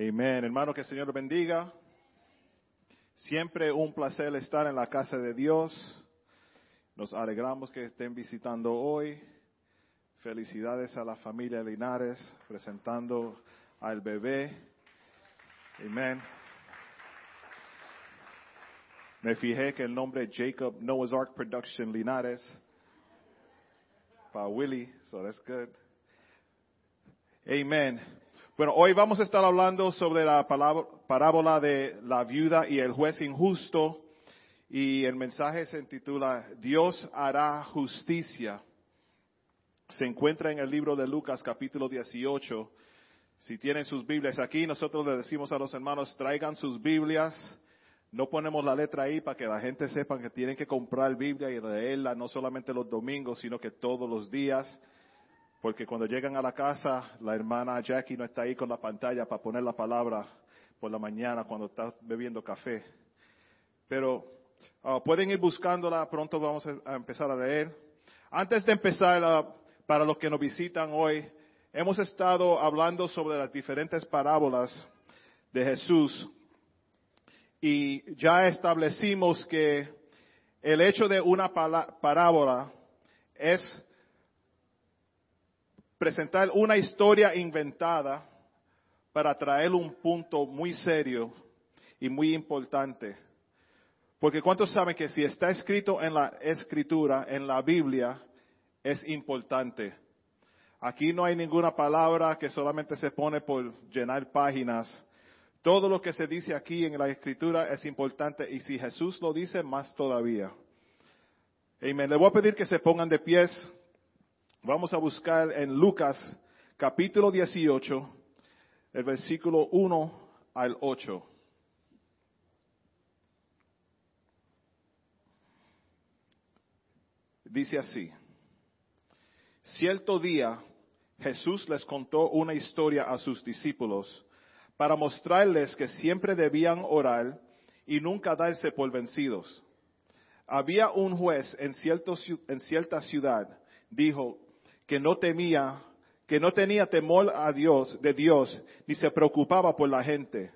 Amén. Hermano, que el Señor bendiga. Siempre un placer estar en la casa de Dios. Nos alegramos que estén visitando hoy. Felicidades a la familia Linares presentando al bebé. Amén. Me fijé que el nombre Jacob Noah's Ark Production Linares para Willie, so that's good. Amen. Bueno, hoy vamos a estar hablando sobre la parábola de la viuda y el juez injusto y el mensaje se titula Dios hará justicia. Se encuentra en el libro de Lucas capítulo 18. Si tienen sus Biblias aquí, nosotros le decimos a los hermanos, traigan sus Biblias. No ponemos la letra ahí para que la gente sepa que tienen que comprar Biblia y leerla no solamente los domingos, sino que todos los días porque cuando llegan a la casa, la hermana Jackie no está ahí con la pantalla para poner la palabra por la mañana cuando está bebiendo café. Pero ah, pueden ir buscándola, pronto vamos a empezar a leer. Antes de empezar, ah, para los que nos visitan hoy, hemos estado hablando sobre las diferentes parábolas de Jesús y ya establecimos que el hecho de una parábola es presentar una historia inventada para traer un punto muy serio y muy importante. Porque ¿cuántos saben que si está escrito en la escritura, en la Biblia, es importante? Aquí no hay ninguna palabra que solamente se pone por llenar páginas. Todo lo que se dice aquí en la escritura es importante y si Jesús lo dice, más todavía. Amén. Le voy a pedir que se pongan de pies. Vamos a buscar en Lucas capítulo 18, el versículo 1 al 8. Dice así, cierto día Jesús les contó una historia a sus discípulos para mostrarles que siempre debían orar y nunca darse por vencidos. Había un juez en, en cierta ciudad, dijo, que no temía, que no tenía temor a Dios, de Dios, ni se preocupaba por la gente.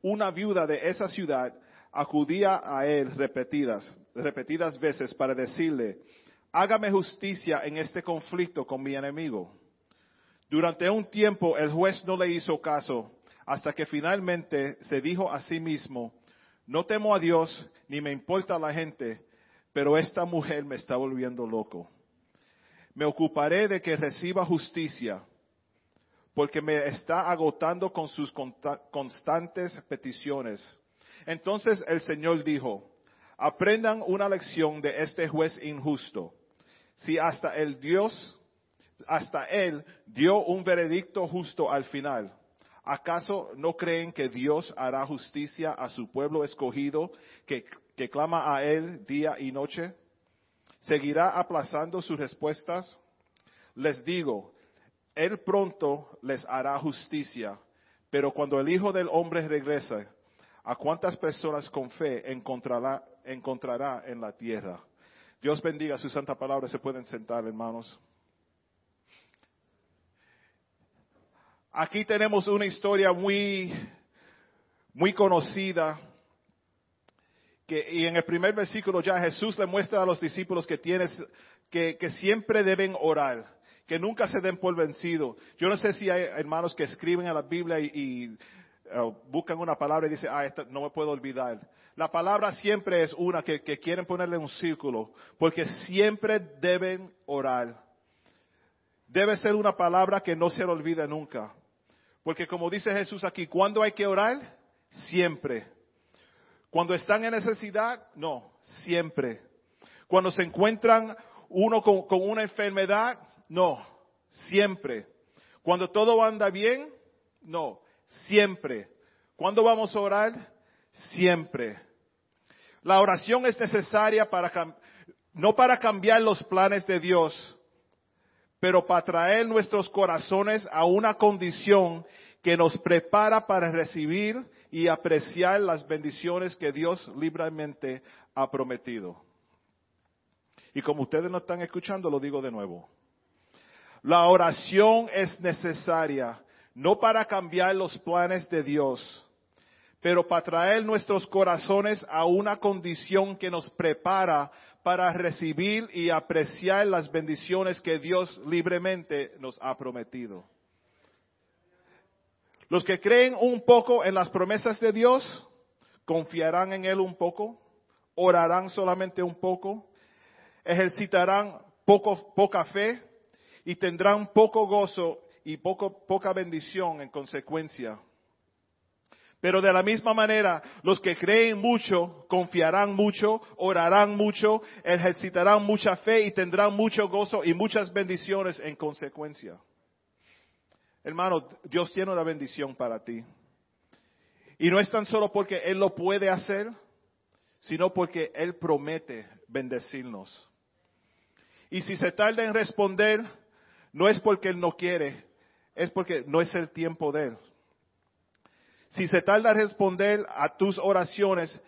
Una viuda de esa ciudad acudía a él repetidas, repetidas veces para decirle, hágame justicia en este conflicto con mi enemigo. Durante un tiempo el juez no le hizo caso, hasta que finalmente se dijo a sí mismo, no temo a Dios ni me importa la gente, pero esta mujer me está volviendo loco me ocuparé de que reciba justicia, porque me está agotando con sus constantes peticiones. Entonces el Señor dijo, aprendan una lección de este juez injusto. Si hasta el Dios, hasta él dio un veredicto justo al final, ¿acaso no creen que Dios hará justicia a su pueblo escogido que, que clama a él día y noche? ¿Seguirá aplazando sus respuestas? Les digo, Él pronto les hará justicia, pero cuando el Hijo del Hombre regrese, ¿a cuántas personas con fe encontrará, encontrará en la tierra? Dios bendiga su santa palabra. Se pueden sentar, hermanos. Aquí tenemos una historia muy, muy conocida y en el primer versículo ya Jesús le muestra a los discípulos que, tienes, que, siempre deben orar, que nunca se den por vencido. Yo no sé si hay hermanos que escriben a la Biblia y, uh, buscan una palabra y dicen, ah, esta no me puedo olvidar. La palabra siempre es una que, quieren ponerle un círculo, porque siempre deben orar. Debe ser una palabra que no se le olvide nunca. Porque como dice Jesús aquí, ¿cuándo hay que orar? Siempre. Cuando están en necesidad, no, siempre. Cuando se encuentran uno con, una enfermedad, no, siempre. Cuando todo anda bien, no, siempre. ¿Cuándo vamos a orar? Siempre. La oración es necesaria para, no para cambiar los planes de Dios, pero para traer nuestros corazones a una condición que nos prepara para recibir y apreciar las bendiciones que Dios libremente ha prometido. Y como ustedes no están escuchando, lo digo de nuevo. La oración es necesaria, no para cambiar los planes de Dios, pero para traer nuestros corazones a una condición que nos prepara para recibir y apreciar las bendiciones que Dios libremente nos ha prometido. Los que creen un poco en las promesas de Dios, confiarán en Él un poco, orarán solamente un poco, ejercitarán poca fe y tendrán poco gozo y poca bendición en consecuencia. Pero de la misma manera, los que creen mucho, confiarán mucho, orarán mucho, ejercitarán mucha fe y tendrán mucho gozo y muchas bendiciones en consecuencia. Hermano, Dios tiene una bendición para ti. Y no es tan solo porque Él lo puede hacer, sino porque Él promete bendecirnos. Y si se tarda en responder, no es porque Él no quiere, es porque no es el tiempo de Él. Si se tarda en responder a tus oraciones,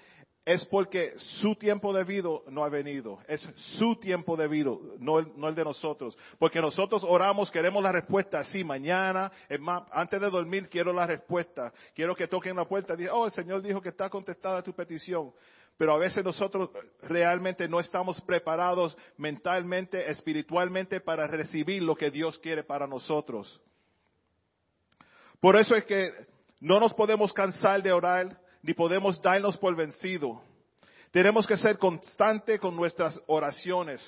es porque su tiempo debido no ha venido. Es su tiempo debido, no el, no el de nosotros. Porque nosotros oramos, queremos la respuesta así mañana. Es más, antes de dormir quiero la respuesta. Quiero que toquen la puerta y digan, oh, el Señor dijo que está contestada tu petición. Pero a veces nosotros realmente no estamos preparados mentalmente, espiritualmente para recibir lo que Dios quiere para nosotros. Por eso es que no nos podemos cansar de orar, ni podemos darnos por vencido. Tenemos que ser constante con nuestras oraciones.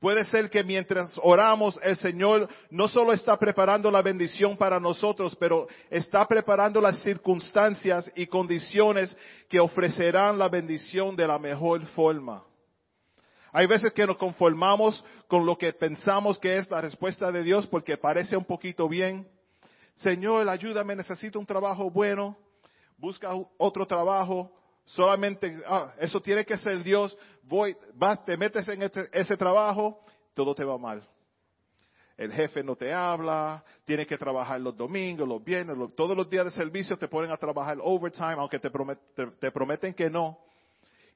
Puede ser que mientras oramos, el Señor no solo está preparando la bendición para nosotros, pero está preparando las circunstancias y condiciones que ofrecerán la bendición de la mejor forma. Hay veces que nos conformamos con lo que pensamos que es la respuesta de Dios porque parece un poquito bien. Señor, ayúdame, necesito un trabajo bueno busca otro trabajo, solamente, ah, eso tiene que ser Dios, voy, vas, te metes en este, ese trabajo, todo te va mal. El jefe no te habla, tienes que trabajar los domingos, los viernes, todos los días de servicio te ponen a trabajar overtime, aunque te, te prometen que no.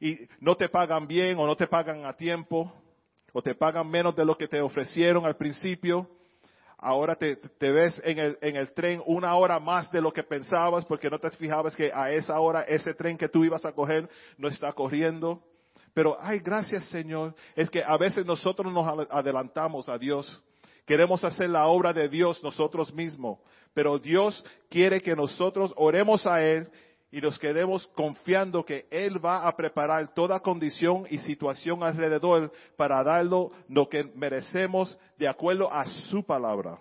Y no te pagan bien o no te pagan a tiempo, o te pagan menos de lo que te ofrecieron al principio ahora te, ves en el, en el, tren una hora más de lo que pensabas porque no te fijabas que a esa hora ese tren que tú ibas a coger no está corriendo. Pero, ay, gracias Señor, es que a veces nosotros nos adelantamos a Dios. Queremos hacer la obra de Dios nosotros mismos, pero Dios quiere que nosotros oremos a Él y nos quedemos confiando que Él va a preparar toda condición y situación alrededor para darlo lo que merecemos de acuerdo a su palabra.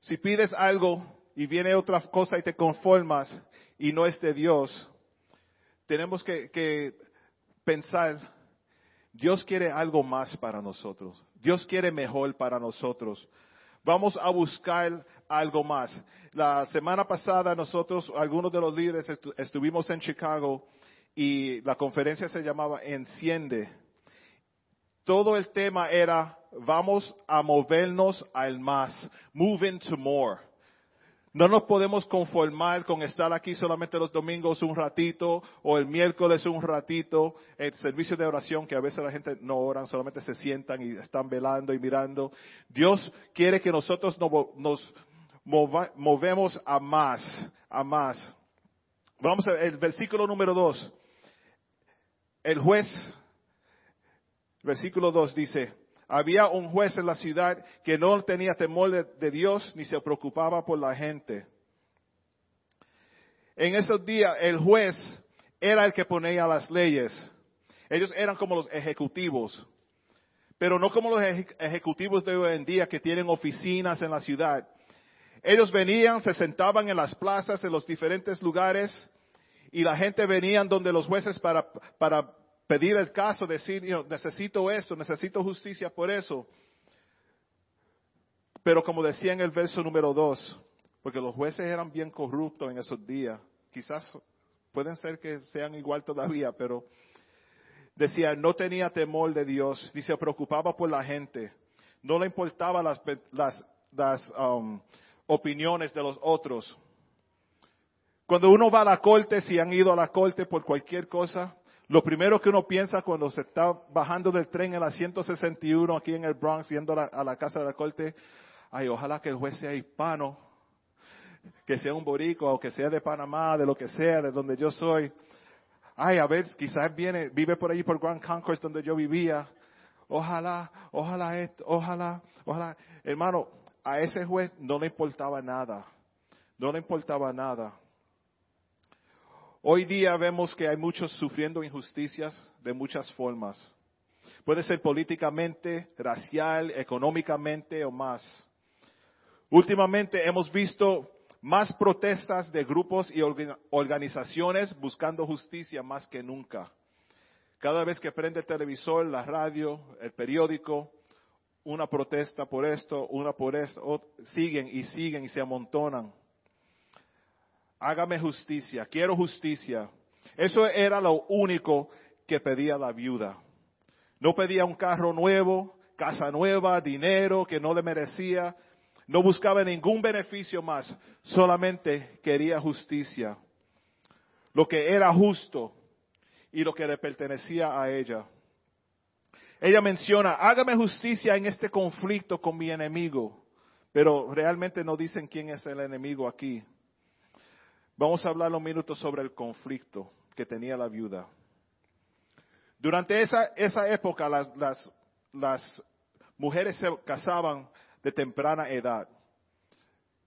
Si pides algo y viene otra cosa y te conformas y no es de Dios, tenemos que, que pensar, Dios quiere algo más para nosotros. Dios quiere mejor para nosotros. Vamos a buscar algo más. La semana pasada nosotros, algunos de los líderes, estuvimos en Chicago y la conferencia se llamaba Enciende. Todo el tema era, vamos a movernos al más, moving to more. No nos podemos conformar con estar aquí solamente los domingos un ratito o el miércoles un ratito, el servicio de oración que a veces la gente no oran, solamente se sientan y están velando y mirando. Dios quiere que nosotros nos, movemos a más, a más. Vamos a ver el versículo número dos. El juez, versículo dos dice, había un juez en la ciudad que no tenía temor de, Dios ni se preocupaba por la gente. En esos días el juez era el que ponía las leyes. Ellos eran como los ejecutivos, pero no como los ejecutivos de hoy en día que tienen oficinas en la ciudad. Ellos venían, se sentaban en las plazas, en los diferentes lugares, y la gente venía donde los jueces para, para pedir el caso, decir, necesito eso, necesito justicia por eso. Pero como decía en el verso número dos, porque los jueces eran bien corruptos en esos días, quizás pueden ser que sean igual todavía, pero decía, no tenía temor de Dios, ni se preocupaba por la gente, no le importaban las, las, las um, opiniones de los otros. Cuando uno va a la corte, si han ido a la corte por cualquier cosa, Lo primero que uno piensa cuando se está bajando del tren en la 161 aquí en el Bronx, yendo a la, casa de la corte, ay, ojalá que el juez sea hispano, que sea un boricua o que sea de Panamá, de lo que sea, de donde yo soy. Ay, a ver, quizás viene, vive por ahí por Grand Concourse donde yo vivía. Ojalá, ojalá esto, ojalá, ojalá. Hermano, a ese juez no le importaba nada. No le importaba nada. Hoy día vemos que hay muchos sufriendo injusticias de muchas formas. Puede ser políticamente, racial, económicamente o más. Últimamente hemos visto más protestas de grupos y organizaciones buscando justicia más que nunca. Cada vez que prende el televisor, la radio, el periódico, una protesta por esto, una por esto, siguen y siguen y se amontonan hágame justicia, quiero justicia. Eso era lo único que pedía la viuda. No pedía un carro nuevo, casa nueva, dinero que no le merecía. No buscaba ningún beneficio más, solamente quería justicia. Lo que era justo y lo que le pertenecía a ella. Ella menciona, hágame justicia en este conflicto con mi enemigo, pero realmente no dicen quién es el enemigo aquí. Vamos a hablar un minuto sobre el conflicto que tenía la viuda. Durante esa, esa época las, las, las mujeres se casaban de temprana edad.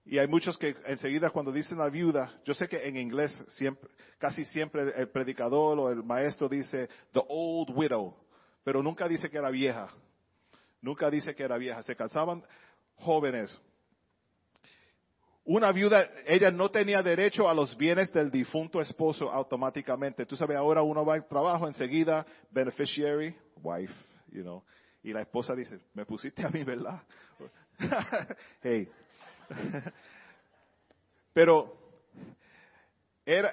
Y hay muchos que enseguida cuando dicen la viuda, yo sé que en inglés siempre, casi siempre el predicador o el maestro dice the old widow, pero nunca dice que era vieja. Nunca dice que era vieja. Se casaban jóvenes. Una viuda, ella no tenía derecho a los bienes del difunto esposo automáticamente. Tú sabes, ahora uno va al trabajo enseguida, beneficiary, wife, you know. Y la esposa dice, me pusiste a mí, ¿verdad? hey. Pero era,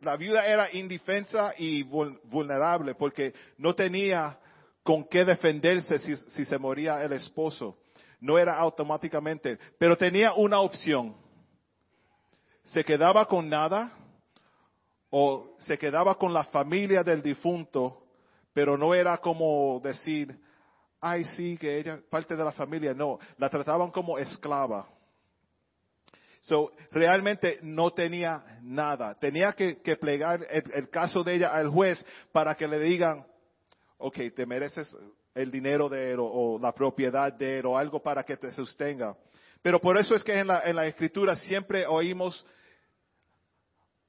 la viuda era indefensa y vulnerable porque no tenía con qué defenderse si, si se moría el esposo. No era automáticamente, pero tenía una opción se quedaba con nada o se quedaba con la familia del difunto, pero no era como decir, ay sí, que ella parte de la familia, no, la trataban como esclava. So, realmente no tenía nada. Tenía que, plegar el, caso de ella al juez para que le digan, ok, te mereces el dinero de él o, la propiedad de él o algo para que te sostenga. Pero por eso es que en la, en la escritura siempre oímos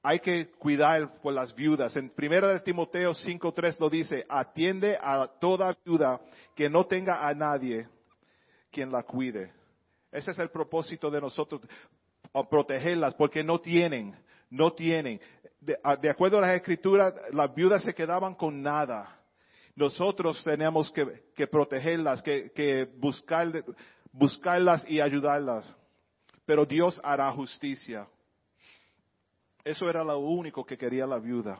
hay que cuidar por las viudas. En 1 de Timoteo 5.3 lo dice, atiende a toda viuda que no tenga a nadie quien la cuide. Ese es el propósito de nosotros, protegerlas, porque no tienen, no tienen. De, acuerdo a las escrituras, las viudas se quedaban con nada. Nosotros tenemos que, protegerlas, que, que buscar, buscarlas y ayudarlas. Pero Dios hará justicia. Eso era lo único que quería la viuda.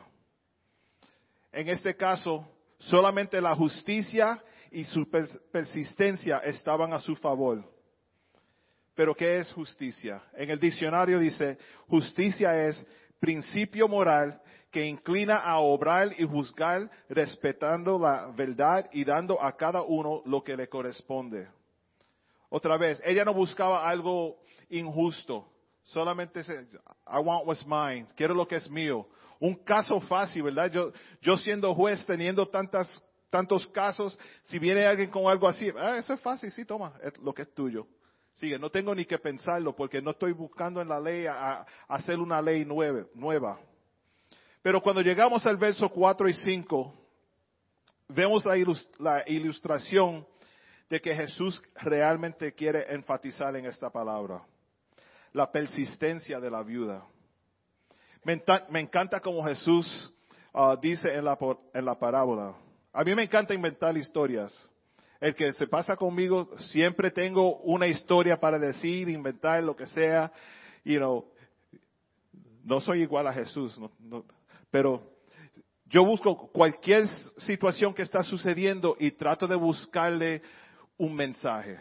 En este caso, solamente la justicia y su persistencia estaban a su favor. Pero ¿qué es justicia? En el diccionario dice, justicia es principio moral que inclina a obrar y juzgar respetando la verdad y dando a cada uno lo que le corresponde. Otra vez, ella no buscaba algo injusto. Solamente se, I want what's mine, quiero lo que es mío. Un caso fácil, ¿verdad? Yo, yo siendo juez, teniendo tantas, tantos casos, si viene alguien con algo así, ah, eso es fácil, sí, toma, es lo que es tuyo. Sigue, no tengo ni que pensarlo porque no estoy buscando en la ley a, hacer una ley nueva, nueva. Pero cuando llegamos al verso 4 y 5, vemos la ilustración de que Jesús realmente quiere enfatizar en esta palabra la persistencia de la viuda. Me, encanta como Jesús ah, dice en la, en la parábola. A mí me encanta inventar historias. El que se pasa conmigo, siempre tengo una historia para decir, inventar lo que sea. You know, no soy igual a Jesús, pero yo busco cualquier situación que está sucediendo y trato de buscarle un mensaje.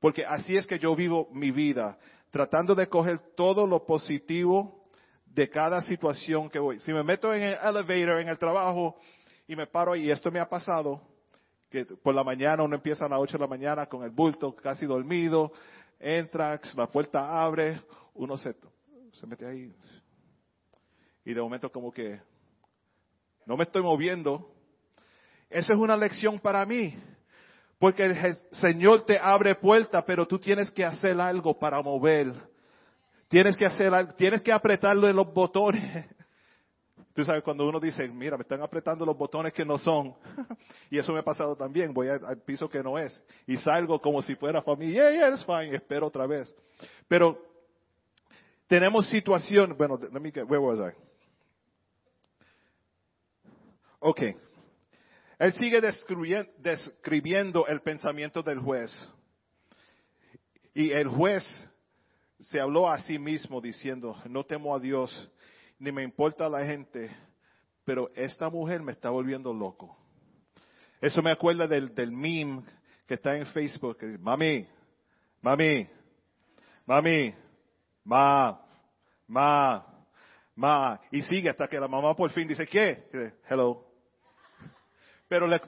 Porque así es que yo vivo mi vida tratando de coger todo lo positivo de cada situación que voy. Si me meto en el elevator, en el trabajo, y me paro y esto me ha pasado, que por la mañana uno empieza a las 8 de la mañana con el bulto casi dormido, entra, la puerta abre, uno se, se mete ahí. Y de momento como que no me estoy moviendo. Esa es una lección para mí. Porque el Señor te abre puerta, pero tú tienes que hacer algo para mover. Tienes que hacer algo, tienes que apretarlo en los botones. Tú sabes, cuando uno dice, mira, me están apretando los botones que no son. y eso me ha pasado también. Voy al piso que no es. Y salgo como si fuera familia. Yeah, yeah, it's fine. Espero otra vez. Pero tenemos situación. Bueno, let me get, where was I? Ok. Él sigue describiendo el pensamiento del juez. Y el juez se habló a sí mismo diciendo, no temo a Dios, ni me importa la gente, pero esta mujer me está volviendo loco. Eso me acuerda del, del meme que está en Facebook, mami, mami, mami, ma, ma, ma, y sigue hasta que la mamá por fin dice, ¿qué? Hello. Pero le,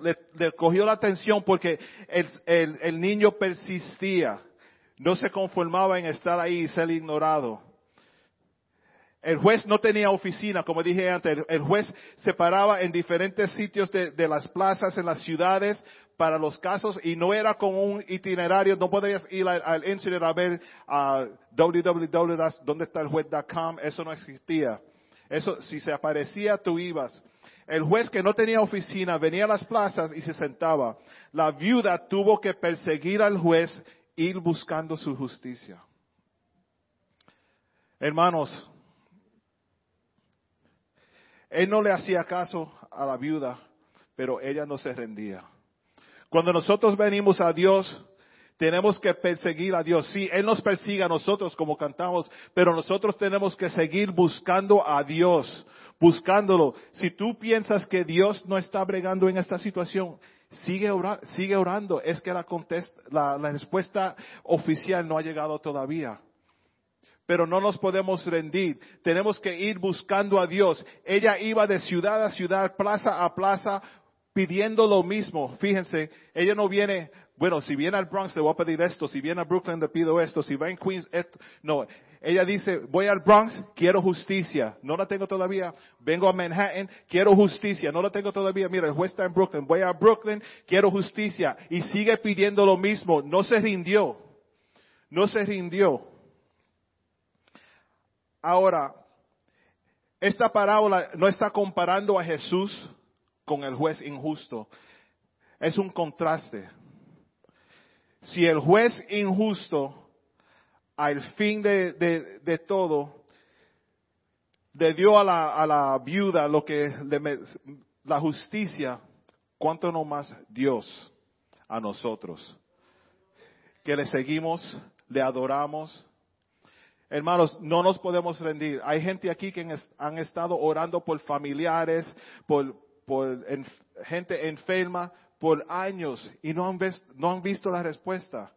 cogió la atención porque el, el niño persistía, no se conformaba en estar ahí y ser ignorado. El juez no tenía oficina, como dije antes. El juez se paraba en diferentes sitios de, las plazas, en las ciudades, para los casos y no era con un itinerario. No podías ir al, al internet a ver a www.dondeestaeljuez.com. Eso no existía. Eso, si se aparecía, tú ibas. El juez que no tenía oficina venía a las plazas y se sentaba. La viuda tuvo que perseguir al juez, ir buscando su justicia. Hermanos, él no le hacía caso a la viuda, pero ella no se rendía. Cuando nosotros venimos a Dios, tenemos que perseguir a Dios. Sí, Él nos persigue a nosotros como cantamos, pero nosotros tenemos que seguir buscando a Dios, buscándolo. Si tú piensas que Dios no está bregando en esta situación, sigue, sigue orando. Es que la, la respuesta oficial no ha llegado todavía pero no nos podemos rendir. Tenemos que ir buscando a Dios. Ella iba de ciudad a ciudad, plaza a plaza, pidiendo lo mismo. Fíjense, ella no viene, bueno, si viene al Bronx le voy a pedir esto, si viene a Brooklyn le pido esto, si va en Queens, esto. No, ella dice, voy al Bronx, quiero justicia. No la tengo todavía. Vengo a Manhattan, quiero justicia. No la tengo todavía. Mira, el juez está en Brooklyn. Voy a Brooklyn, quiero justicia. Y sigue pidiendo lo mismo. No se rindió. No se rindió. Ahora, esta parábola no está comparando a Jesús con el juez injusto. Es un contraste. Si el juez injusto, al fin de, todo, le dio a la, viuda lo que la justicia, ¿cuánto no más Dios a nosotros? Que le seguimos, le adoramos, Hermanos, no nos podemos rendir. Hay gente aquí que han estado orando por familiares, por, gente enferma por años y no han, no han visto la respuesta.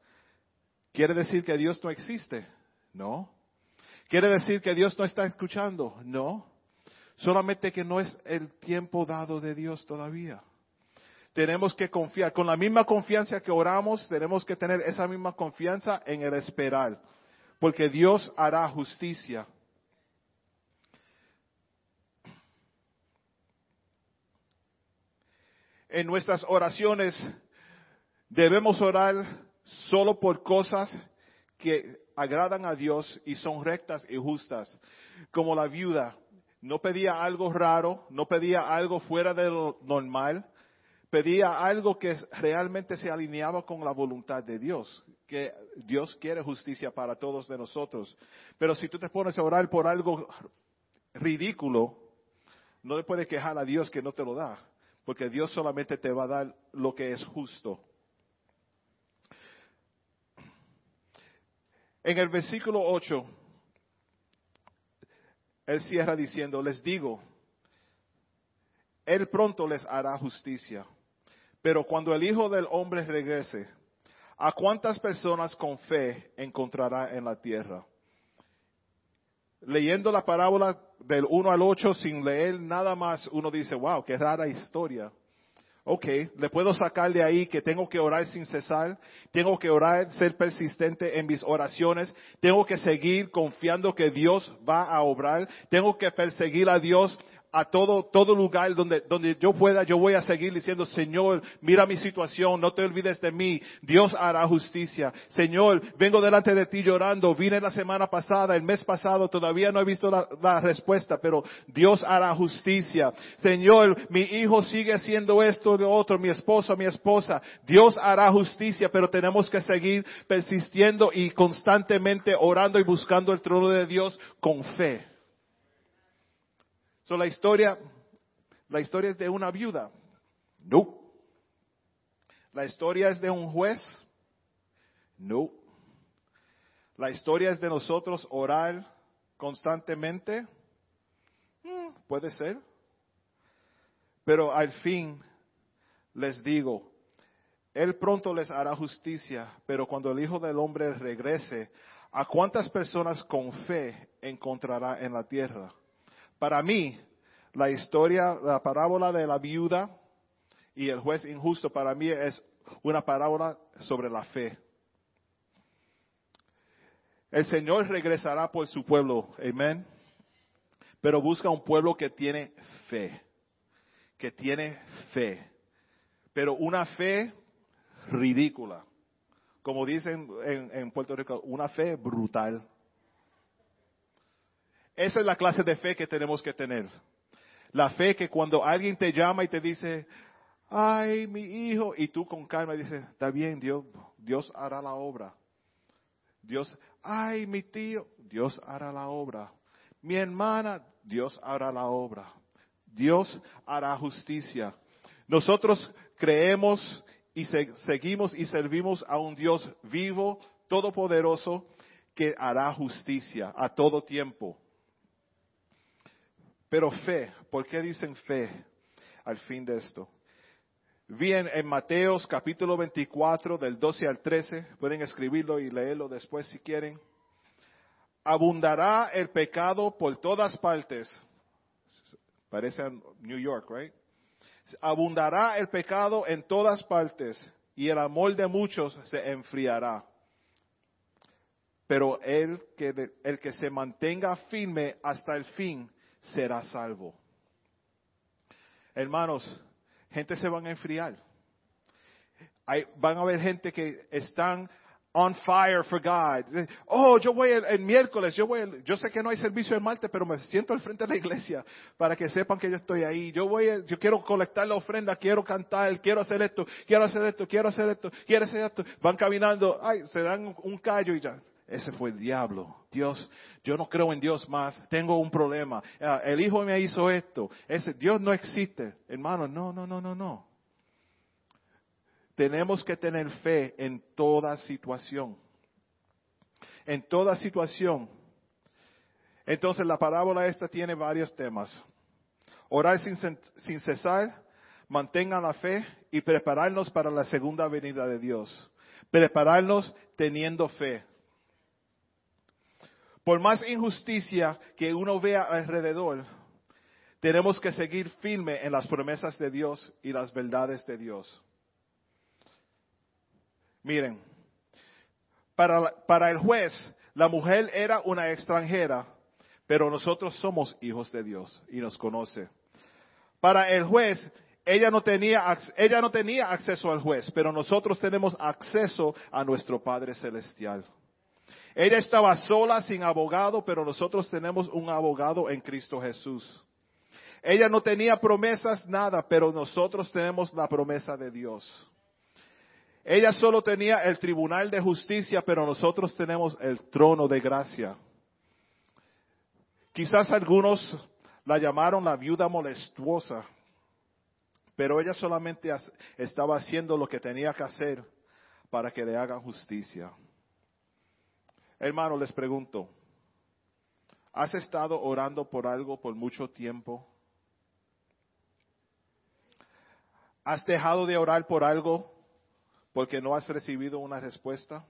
¿Quiere decir que Dios no existe? No. ¿Quiere decir que Dios no está escuchando? No. Solamente que no es el tiempo dado de Dios todavía. Tenemos que confiar. Con la misma confianza que oramos, tenemos que tener esa misma confianza en el esperar porque Dios hará justicia. En nuestras oraciones debemos orar solo por cosas que agradan a Dios y son rectas y justas. Como la viuda, no pedía algo raro, no pedía algo fuera de lo normal, pedía algo que realmente se alineaba con la voluntad de Dios, que Dios quiere justicia para todos de nosotros. Pero si tú te pones a orar por algo ridículo, no le puedes quejar a Dios que no te lo da, porque Dios solamente te va a dar lo que es justo. En el versículo 8, Él cierra diciendo, les digo, Él pronto les hará justicia pero cuando el Hijo del Hombre regrese, ¿a cuántas personas con fe encontrará en la tierra? leyendo la parábola del 1 al 8 sin leer nada más, uno dice, wow, qué rara historia. Ok, le puedo sacar de ahí que tengo que orar sin cesar, tengo que orar, ser persistente en mis oraciones, tengo que seguir confiando que Dios va a obrar, tengo que perseguir a Dios a todo, todo lugar donde, donde yo pueda, yo voy a seguir diciendo, Señor, mira mi situación, no te olvides de mí, Dios hará justicia. Señor, vengo delante de ti llorando, vine la semana pasada, el mes pasado, todavía no he visto la, la respuesta, pero Dios hará justicia. Señor, mi hijo sigue haciendo esto, de otro, mi esposo, mi esposa, Dios hará justicia, pero tenemos que seguir persistiendo y constantemente orando y buscando el trono de Dios con fe la historia, la historia es de una viuda. No. La historia es de un juez. No. La historia es de nosotros orar constantemente. Mm, puede ser. Pero al fin les digo, Él pronto les hará justicia, pero cuando el Hijo del Hombre regrese, ¿a cuántas personas con fe encontrará en la tierra? Para mí, la historia, la parábola de la viuda y el juez injusto, para mí es una parábola sobre la fe. El Señor regresará por su pueblo, amén. Pero busca un pueblo que tiene fe, que tiene fe, pero una fe ridícula, como dicen en, en Puerto Rico, una fe brutal. Esa es la clase de fe que tenemos que tener. La fe que cuando alguien te llama y te dice, ay, mi hijo, y tú con calma dices, está bien, Dios, Dios hará la obra. Dios, ay, mi tío, Dios hará la obra. Mi hermana, Dios hará la obra. Dios hará justicia. Nosotros creemos y seguimos y servimos a un Dios vivo, todopoderoso, que hará justicia a todo tiempo. Pero fe, ¿por qué dicen fe al fin de esto? Bien, en Mateos capítulo 24 del 12 al 13, pueden escribirlo y leerlo después si quieren. Abundará el pecado por todas partes. Parece New York, right? Abundará el pecado en todas partes y el amor de muchos se enfriará. Pero el que, el que se mantenga firme hasta el fin, será salvo. Hermanos, gente se van a enfriar. Hay, van a haber gente que están on fire for God. Oh, yo voy el, miércoles, yo voy, yo sé que no hay servicio el martes, pero me siento al frente de la iglesia para que sepan que yo estoy ahí. Yo voy, yo quiero colectar la ofrenda, quiero cantar, quiero hacer esto, quiero hacer esto, quiero hacer esto, quiero hacer esto. Van caminando, ay, se dan un callo y ya. Ese fue el diablo. Dios, yo no creo en Dios más. Tengo un problema. Ah, el hijo me hizo esto. Ese Dios no existe. Hermano, no, no, no, no, no. Tenemos que tener fe en toda situación. En toda situación. Entonces la parábola esta tiene varios temas. Orar sin, sin cesar, mantengan la fe y prepararnos para la segunda venida de Dios. Prepararnos teniendo fe. Por más injusticia que uno vea alrededor, tenemos que seguir firme en las promesas de Dios y las verdades de Dios. Miren, para, para el juez, la mujer era una extranjera, pero nosotros somos hijos de Dios y nos conoce. Para el juez, ella no tenía, ella no tenía acceso al juez, pero nosotros tenemos acceso a nuestro Padre Celestial. Ella estaba sola, sin abogado, pero nosotros tenemos un abogado en Cristo Jesús. Ella no tenía promesas, nada, pero nosotros tenemos la promesa de Dios. Ella solo tenía el tribunal de justicia, pero nosotros tenemos el trono de gracia. Quizás algunos la llamaron la viuda molestuosa, pero ella solamente estaba haciendo lo que tenía que hacer para que le hagan justicia. Hermano, les pregunto, ¿has estado orando por algo por mucho tiempo? ¿Has dejado de orar por algo porque no has recibido una respuesta?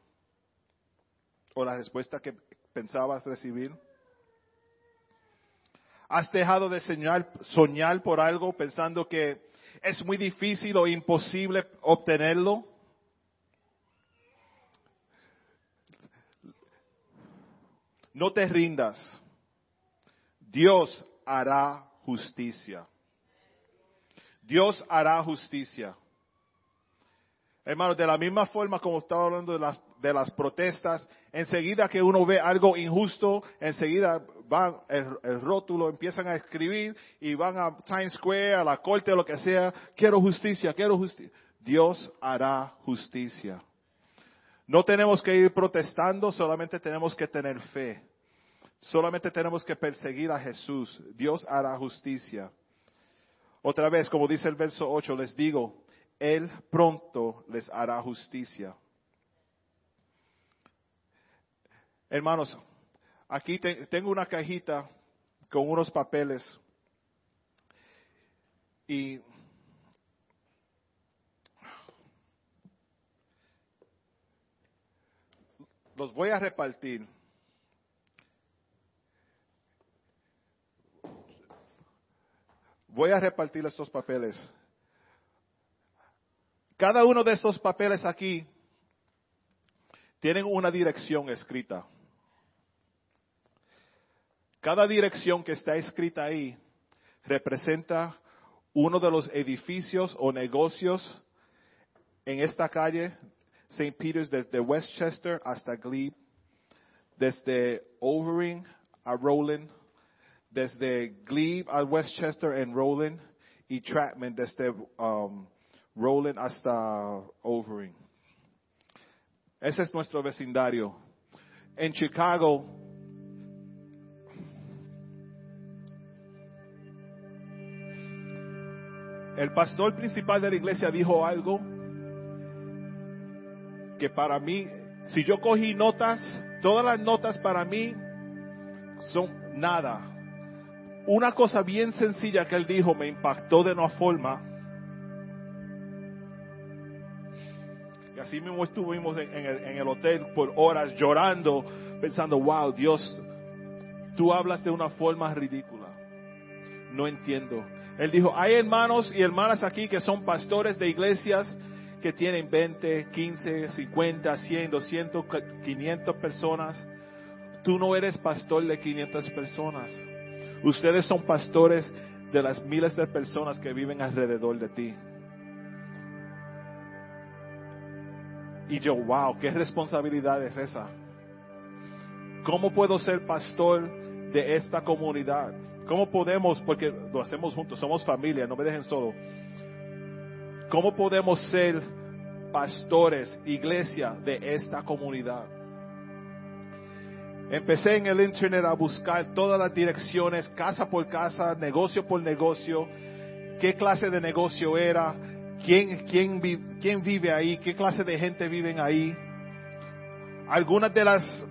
¿O la respuesta que pensabas recibir? ¿Has dejado de soñar, soñar por algo pensando que es muy difícil o imposible obtenerlo? No te rindas. Dios hará justicia. Dios hará justicia. Hermanos, de la misma forma como estaba hablando de las, de las protestas, enseguida que uno ve algo injusto, enseguida van el, el, rótulo, empiezan a escribir y van a Times Square, a la corte, o lo que sea, quiero justicia, quiero justicia. Dios hará justicia. No tenemos que ir protestando, solamente tenemos que tener fe. Solamente tenemos que perseguir a Jesús. Dios hará justicia. Otra vez, como dice el verso 8, les digo, Él pronto les hará justicia. Hermanos, aquí te, tengo una cajita con unos papeles y los voy a repartir. Voy a repartir estos papeles. Cada uno de estos papeles aquí tienen una dirección escrita. Cada dirección que está escrita ahí representa uno de los edificios o negocios en esta calle, St. Peter's, desde Westchester hasta Glebe, desde Overing a Rowland, desde Glebe a Westchester en Rowland y Chapman desde um, Rowland hasta Overing. Ese es nuestro vecindario. En Chicago, el pastor principal de la iglesia dijo algo que para mí, si yo cogí notas, todas las notas para mí son nada. Una cosa bien sencilla que él dijo me impactó de una forma. Y así mismo estuvimos en, el, en el hotel por horas llorando, pensando, wow, Dios, tú hablas de una forma ridícula. No entiendo. Él dijo, hay hermanos y hermanas aquí que son pastores de iglesias que tienen 20, 15, 50, 100, 200, 500 personas. Tú no eres pastor de 500 personas. Ustedes son pastores de las miles de personas que viven alrededor de ti. Y yo, wow, qué responsabilidad es esa. ¿Cómo puedo ser pastor de esta comunidad? ¿Cómo podemos, porque lo hacemos juntos, somos familia, no me dejen solo. ¿Cómo podemos ser pastores, iglesia de esta comunidad? Empecé en el internet a buscar todas las direcciones, casa por casa, negocio por negocio, qué clase de negocio era, quién, quién, quién vive ahí, qué clase de gente viven ahí. Algunas de las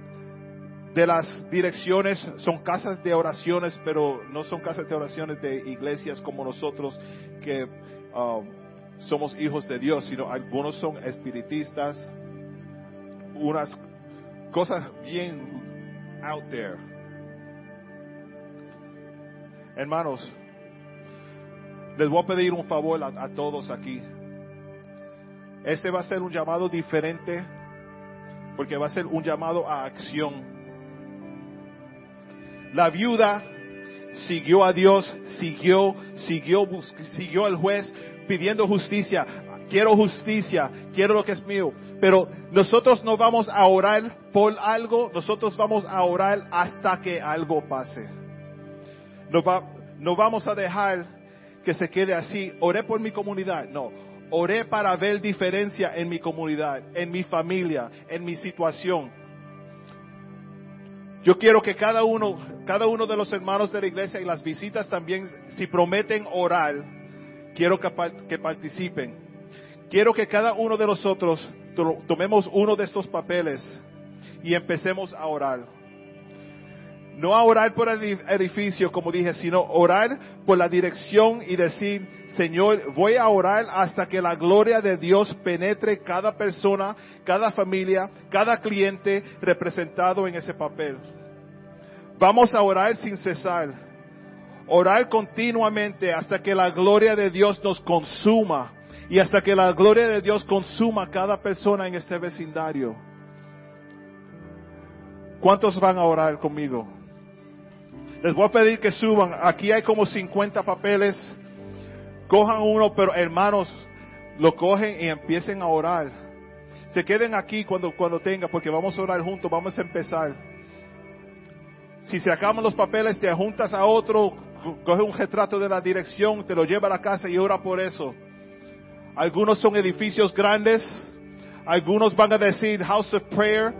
de las direcciones son casas de oraciones, pero no son casas de oraciones de iglesias como nosotros que um, somos hijos de Dios, sino algunos son espiritistas, unas cosas bien out there. Hermanos, les voy a pedir un favor a, todos aquí. Este va a ser un llamado diferente porque va a ser un llamado a acción. La viuda siguió a Dios, siguió, siguió, siguió al juez pidiendo justicia. Quiero justicia, quiero lo que es mío. Pero nosotros no vamos a orar por algo, nosotros vamos a orar hasta que algo pase. No, va, no vamos a dejar que se quede así. Oré por mi comunidad, no. Oré para ver diferencia en mi comunidad, en mi familia, en mi situación. Yo quiero que cada uno, cada uno de los hermanos de la iglesia y las visitas también, si prometen orar, quiero que, participen. Quiero que cada uno de nosotros tomemos uno de estos papeles y empecemos a orar. No a orar por el edificio, como dije, sino orar por la dirección y decir, Señor, voy a orar hasta que la gloria de Dios penetre cada persona, cada familia, cada cliente representado en ese papel. Vamos a orar sin cesar. Orar continuamente hasta que la gloria de Dios nos consuma y hasta que la gloria de Dios consuma a cada persona en este vecindario. ¿Cuántos van a orar conmigo? Les voy a pedir que suban. Aquí hay como 50 papeles. Cojan uno, pero hermanos, lo cogen y empiecen a orar. Se queden aquí cuando, cuando tenga, porque vamos a orar juntos, vamos a empezar. Si se acaban los papeles, te juntas a otro, coge un retrato de la dirección, te lo lleva a la casa y ora por eso. Algunos son edificios grandes, algunos van a decir house of prayer,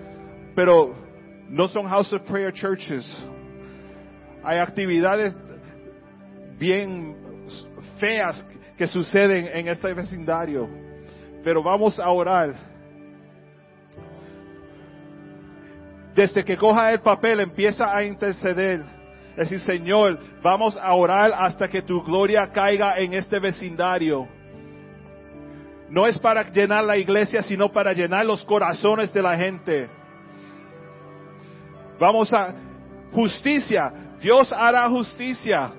pero no son house of prayer churches. Hay actividades bien feas que suceden en este vecindario, pero vamos a orar. Desde que coja el papel empieza a interceder. Decir, Señor, vamos a orar hasta que tu gloria caiga en este vecindario. No es para llenar la iglesia, sino para llenar los corazones de la gente. Vamos a justicia. Dios hará justicia.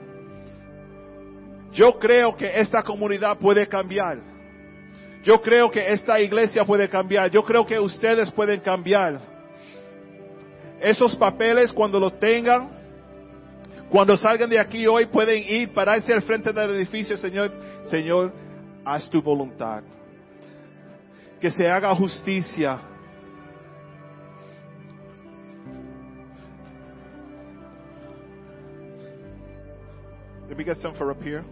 Yo creo que esta comunidad puede cambiar. Yo creo que esta iglesia puede cambiar. Yo creo que ustedes pueden cambiar. Esos papeles cuando los tengan, cuando salgan de aquí hoy pueden ir, pararse al frente del edificio, Señor, Señor, haz tu voluntad. Que se haga justicia. Let me get some for up here.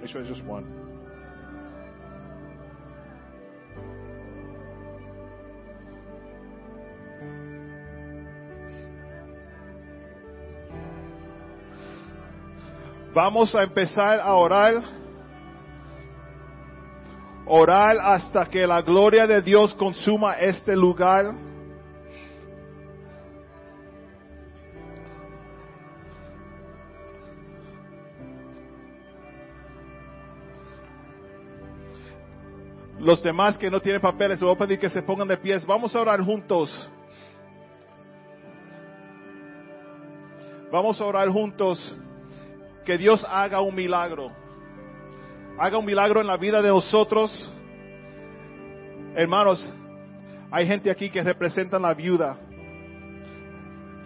Make sure it's just one. Vamos a empezar a orar. Orar hasta que la gloria de Dios consuma este lugar. Los demás que no tienen papeles, les voy a pedir que se pongan de pies. Vamos a orar juntos. Vamos a orar juntos. Que Dios haga un milagro. Haga un milagro en la vida de nosotros. Hermanos, hay gente aquí que representa la viuda.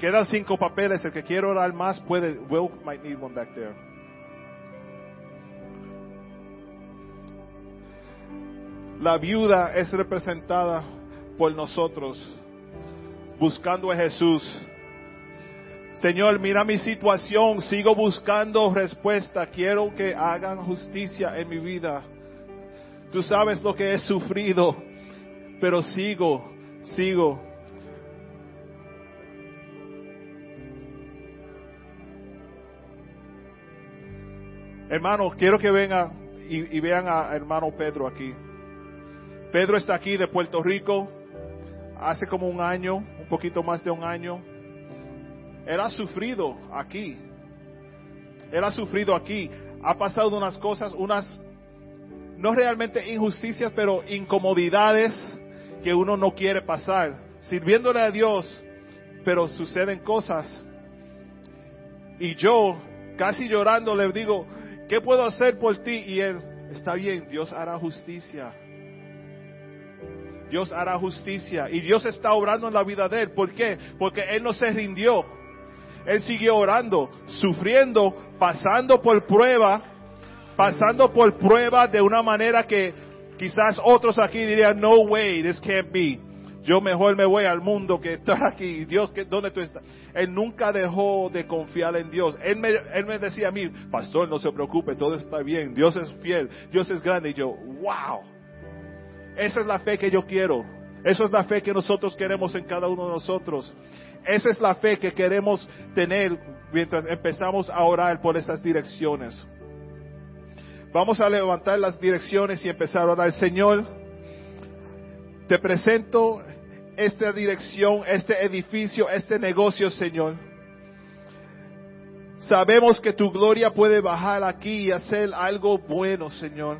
Quedan cinco papeles. El que quiere orar más puede. Will might need one back there. La viuda es representada por nosotros, buscando a Jesús. Señor, mira mi situación, sigo buscando respuesta, quiero que hagan justicia en mi vida. Tú sabes lo que he sufrido, pero sigo, sigo. Hermano, quiero que vengan y, y vean a hermano Pedro aquí. Pedro está aquí de Puerto Rico hace como un año, un poquito más de un año. Él ha sufrido aquí. Él ha sufrido aquí. Ha pasado unas cosas, unas, no realmente injusticias, pero incomodidades que uno no quiere pasar. Sirviéndole a Dios, pero suceden cosas. Y yo, casi llorando, le digo, ¿qué puedo hacer por ti? Y él, está bien, Dios hará justicia. Dios hará justicia. Y Dios está obrando en la vida de él. ¿Por qué? Porque él no se rindió. Él siguió orando, sufriendo, pasando por prueba, pasando por prueba de una manera que quizás otros aquí dirían, no way, this can't be. Yo mejor me voy al mundo que estar aquí. Dios, ¿dónde tú estás? Él nunca dejó de confiar en Dios. Él me, él me decía a mí, pastor, no se preocupe, todo está bien. Dios es fiel, Dios es grande. Y yo, wow. Esa es la fe que yo quiero. Esa es la fe que nosotros queremos en cada uno de nosotros. Esa es la fe que queremos tener mientras empezamos a orar por estas direcciones. Vamos a levantar las direcciones y empezar a orar. Señor, te presento esta dirección, este edificio, este negocio, Señor. Sabemos que tu gloria puede bajar aquí y hacer algo bueno, Señor.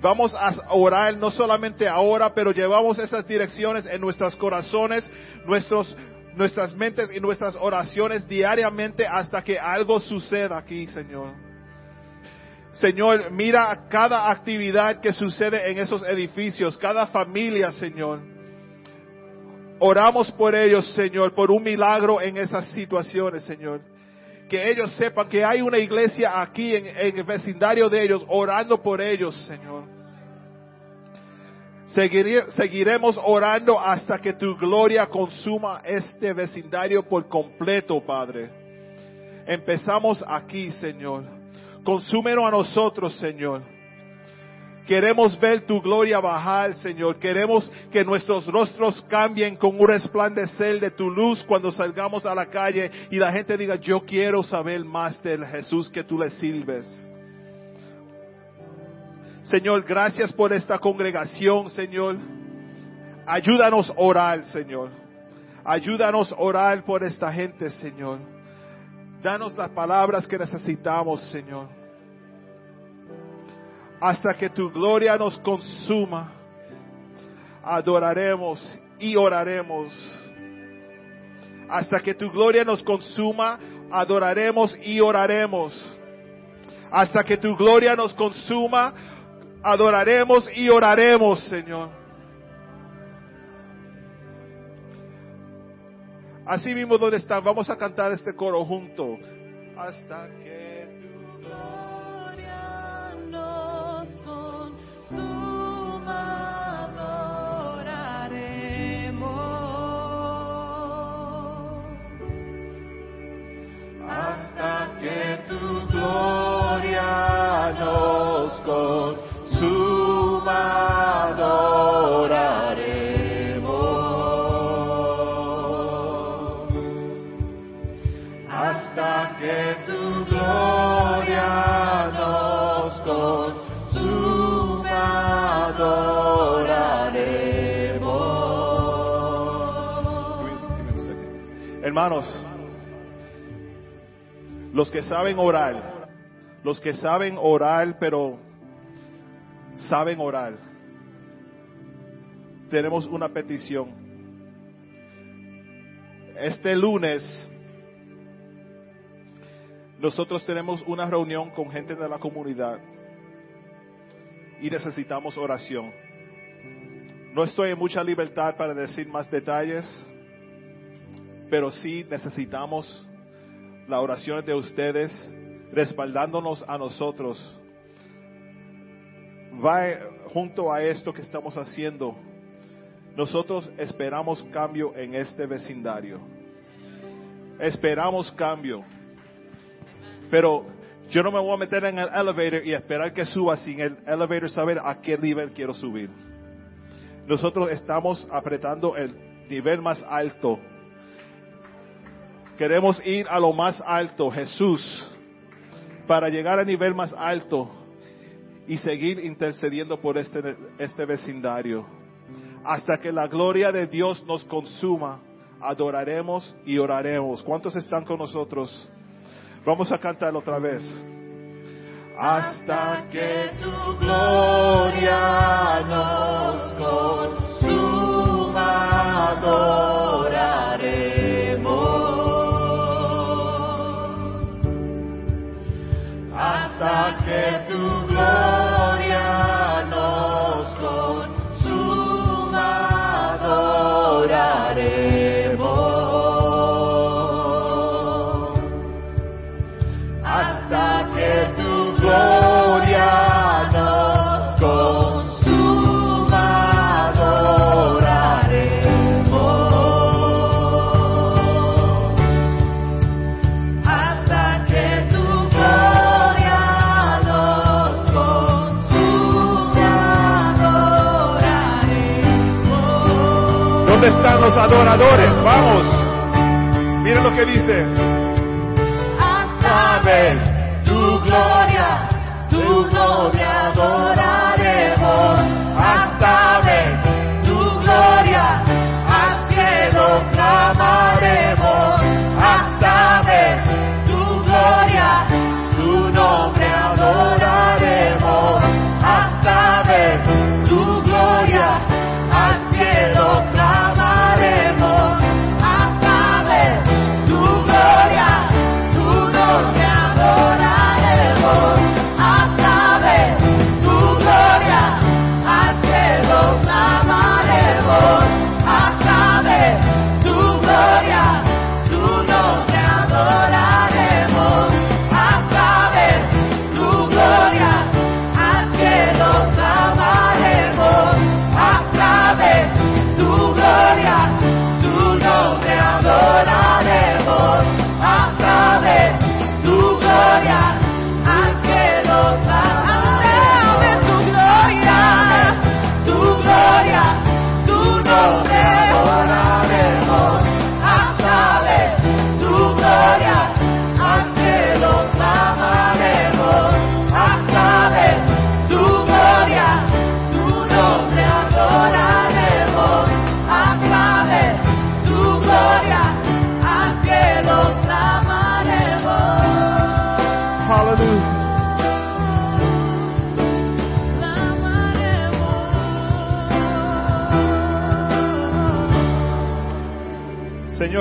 Vamos a orar no solamente ahora, pero llevamos esas direcciones en nuestros corazones, nuestros, nuestras mentes y nuestras oraciones diariamente hasta que algo suceda aquí, Señor. Señor, mira cada actividad que sucede en esos edificios, cada familia, Señor. Oramos por ellos, Señor, por un milagro en esas situaciones, Señor. Que ellos sepan que hay una iglesia aquí en, en el vecindario de ellos, orando por ellos, Señor. Seguiré- seguiremos orando hasta que tu gloria consuma este vecindario por completo, Padre. Empezamos aquí, Señor. Consúmelo a nosotros, Señor. Queremos ver tu gloria bajar, Señor. Queremos que nuestros rostros cambien con un resplandecer de tu luz cuando salgamos a la calle y la gente diga, yo quiero saber más del Jesús que tú le sirves. Señor, gracias por esta congregación, Señor. Ayúdanos a orar, Señor. Ayúdanos a orar por esta gente, Señor. Danos las palabras que necesitamos, Señor. Hasta que tu gloria nos consuma, adoraremos y oraremos. Hasta que tu gloria nos consuma, adoraremos y oraremos. Hasta que tu gloria nos consuma, adoraremos y oraremos, Señor. Así mismo donde están, vamos a cantar este coro junto. Hasta que Hermanos, los que saben orar, los que saben orar, pero saben orar, tenemos una petición. Este lunes, nosotros tenemos una reunión con gente de la comunidad y necesitamos oración. No estoy en mucha libertad para decir más detalles, pero sí necesitamos la oración de ustedes respaldándonos a nosotros. Va junto a esto que estamos haciendo. Nosotros esperamos cambio en este vecindario. Esperamos cambio. Pero yo no me voy a meter en el elevator y esperar que suba sin el elevator saber a qué nivel quiero subir. Nosotros estamos apretando el nivel más alto Queremos ir a lo más alto, Jesús, para llegar al nivel más alto y seguir intercediendo por este, este vecindario. Hasta que la gloria de Dios nos consuma, adoraremos y oraremos. ¿Cuántos están con nosotros? Vamos a cantar otra vez. Hasta que tu gloria nos consuma, Hasta que tu gloria ¿Dónde están los adoradores? Vamos. Miren lo que dice. Hasta ver tu gloria, tu gloria adoraremos. Hasta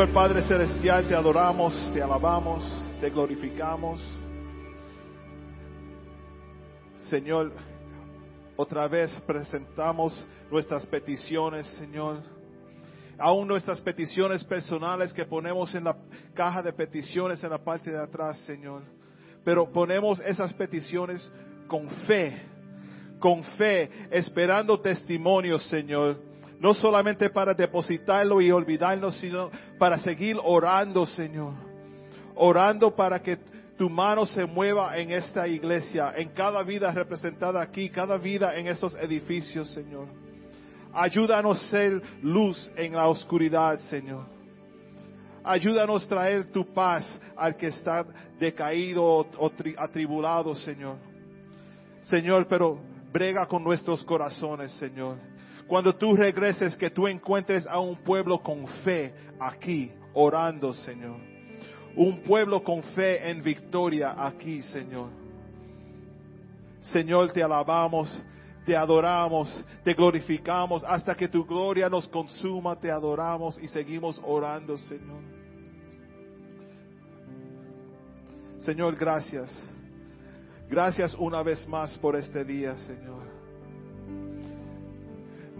Señor Padre Celestial, te adoramos, te alabamos, te glorificamos. Señor, otra vez presentamos nuestras peticiones, Señor. Aún nuestras peticiones personales que ponemos en la caja de peticiones en la parte de atrás, Señor. Pero ponemos esas peticiones con fe, con fe, esperando testimonios, Señor. No solamente para depositarlo y olvidarnos, sino para seguir orando, Señor. Orando para que tu mano se mueva en esta iglesia, en cada vida representada aquí, cada vida en esos edificios, Señor. Ayúdanos a ser luz en la oscuridad, Señor. Ayúdanos a traer tu paz al que está decaído o, atribulado, Señor. Señor, pero brega con nuestros corazones, Señor. Cuando tú regreses, que tú encuentres a un pueblo con fe aquí, orando, Señor. Un pueblo con fe en victoria aquí, Señor. Señor, te alabamos, te adoramos, te glorificamos hasta que tu gloria nos consuma, te adoramos y seguimos orando, Señor. Señor, gracias. Gracias una vez más por este día, Señor.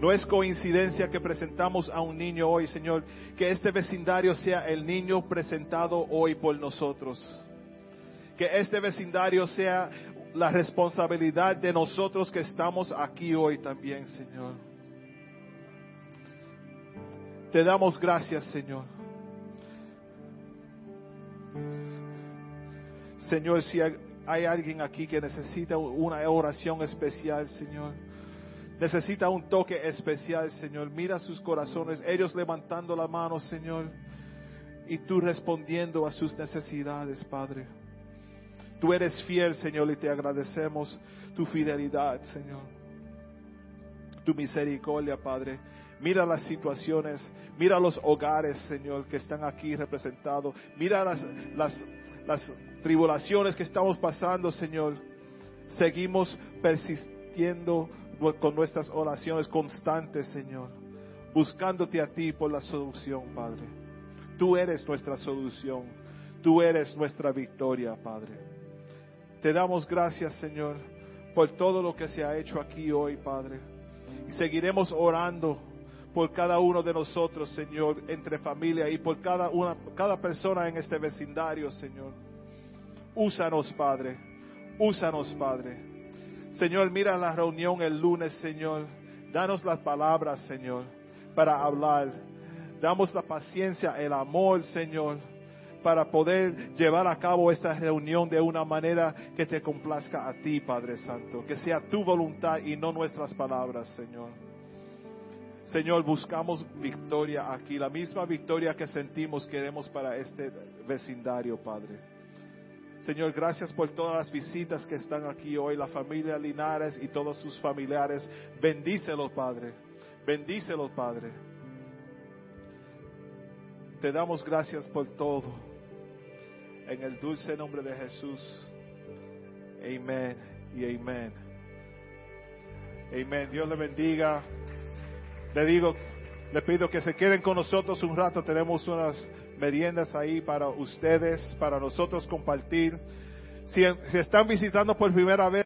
No es coincidencia que presentamos a un niño hoy, Señor, que este vecindario sea el niño presentado hoy por nosotros. Que este vecindario sea la responsabilidad de nosotros que estamos aquí hoy también, Señor. Te damos gracias, Señor. Señor, si hay alguien aquí que necesita una oración especial, Señor, necesita un toque especial, Señor, mira sus corazones, ellos levantando la mano, Señor, y tú respondiendo a sus necesidades, Padre. Tú eres fiel, Señor, y te agradecemos tu fidelidad, Señor. Tu misericordia, Padre. Mira las situaciones, mira los hogares, Señor, que están aquí representados. Mira las, las, tribulaciones que estamos pasando, Señor. Seguimos persistiendo con nuestras oraciones constantes, Señor. Buscándote a ti por la solución, Padre. Tú eres nuestra solución. Tú eres nuestra victoria, Padre. Te damos gracias, Señor, por todo lo que se ha hecho aquí hoy, Padre. Y seguiremos orando por cada uno de nosotros, Señor, entre familia y por cada una, cada persona en este vecindario, Señor. Úsanos, Padre. Úsanos, Padre. Señor, mira la reunión el lunes, Señor. Danos las palabras, Señor, para hablar. Damos la paciencia, el amor, Señor para poder llevar a cabo esta reunión de una manera que te complazca a ti, Padre Santo. Que sea tu voluntad y no nuestras palabras, Señor. Señor, buscamos victoria aquí, la misma victoria que sentimos queremos para este vecindario, Padre. Señor, gracias por todas las visitas que están aquí hoy, la familia Linares y todos sus familiares. Bendícelos, Padre. Bendícelos, Padre. Te damos gracias por todo. En el dulce nombre de Jesús. Amén y amén. Amén. Dios le bendiga. Le digo, le pido que se queden con nosotros un rato. Tenemos unas meriendas ahí para ustedes, para nosotros compartir. Si, si están visitando por primera vez,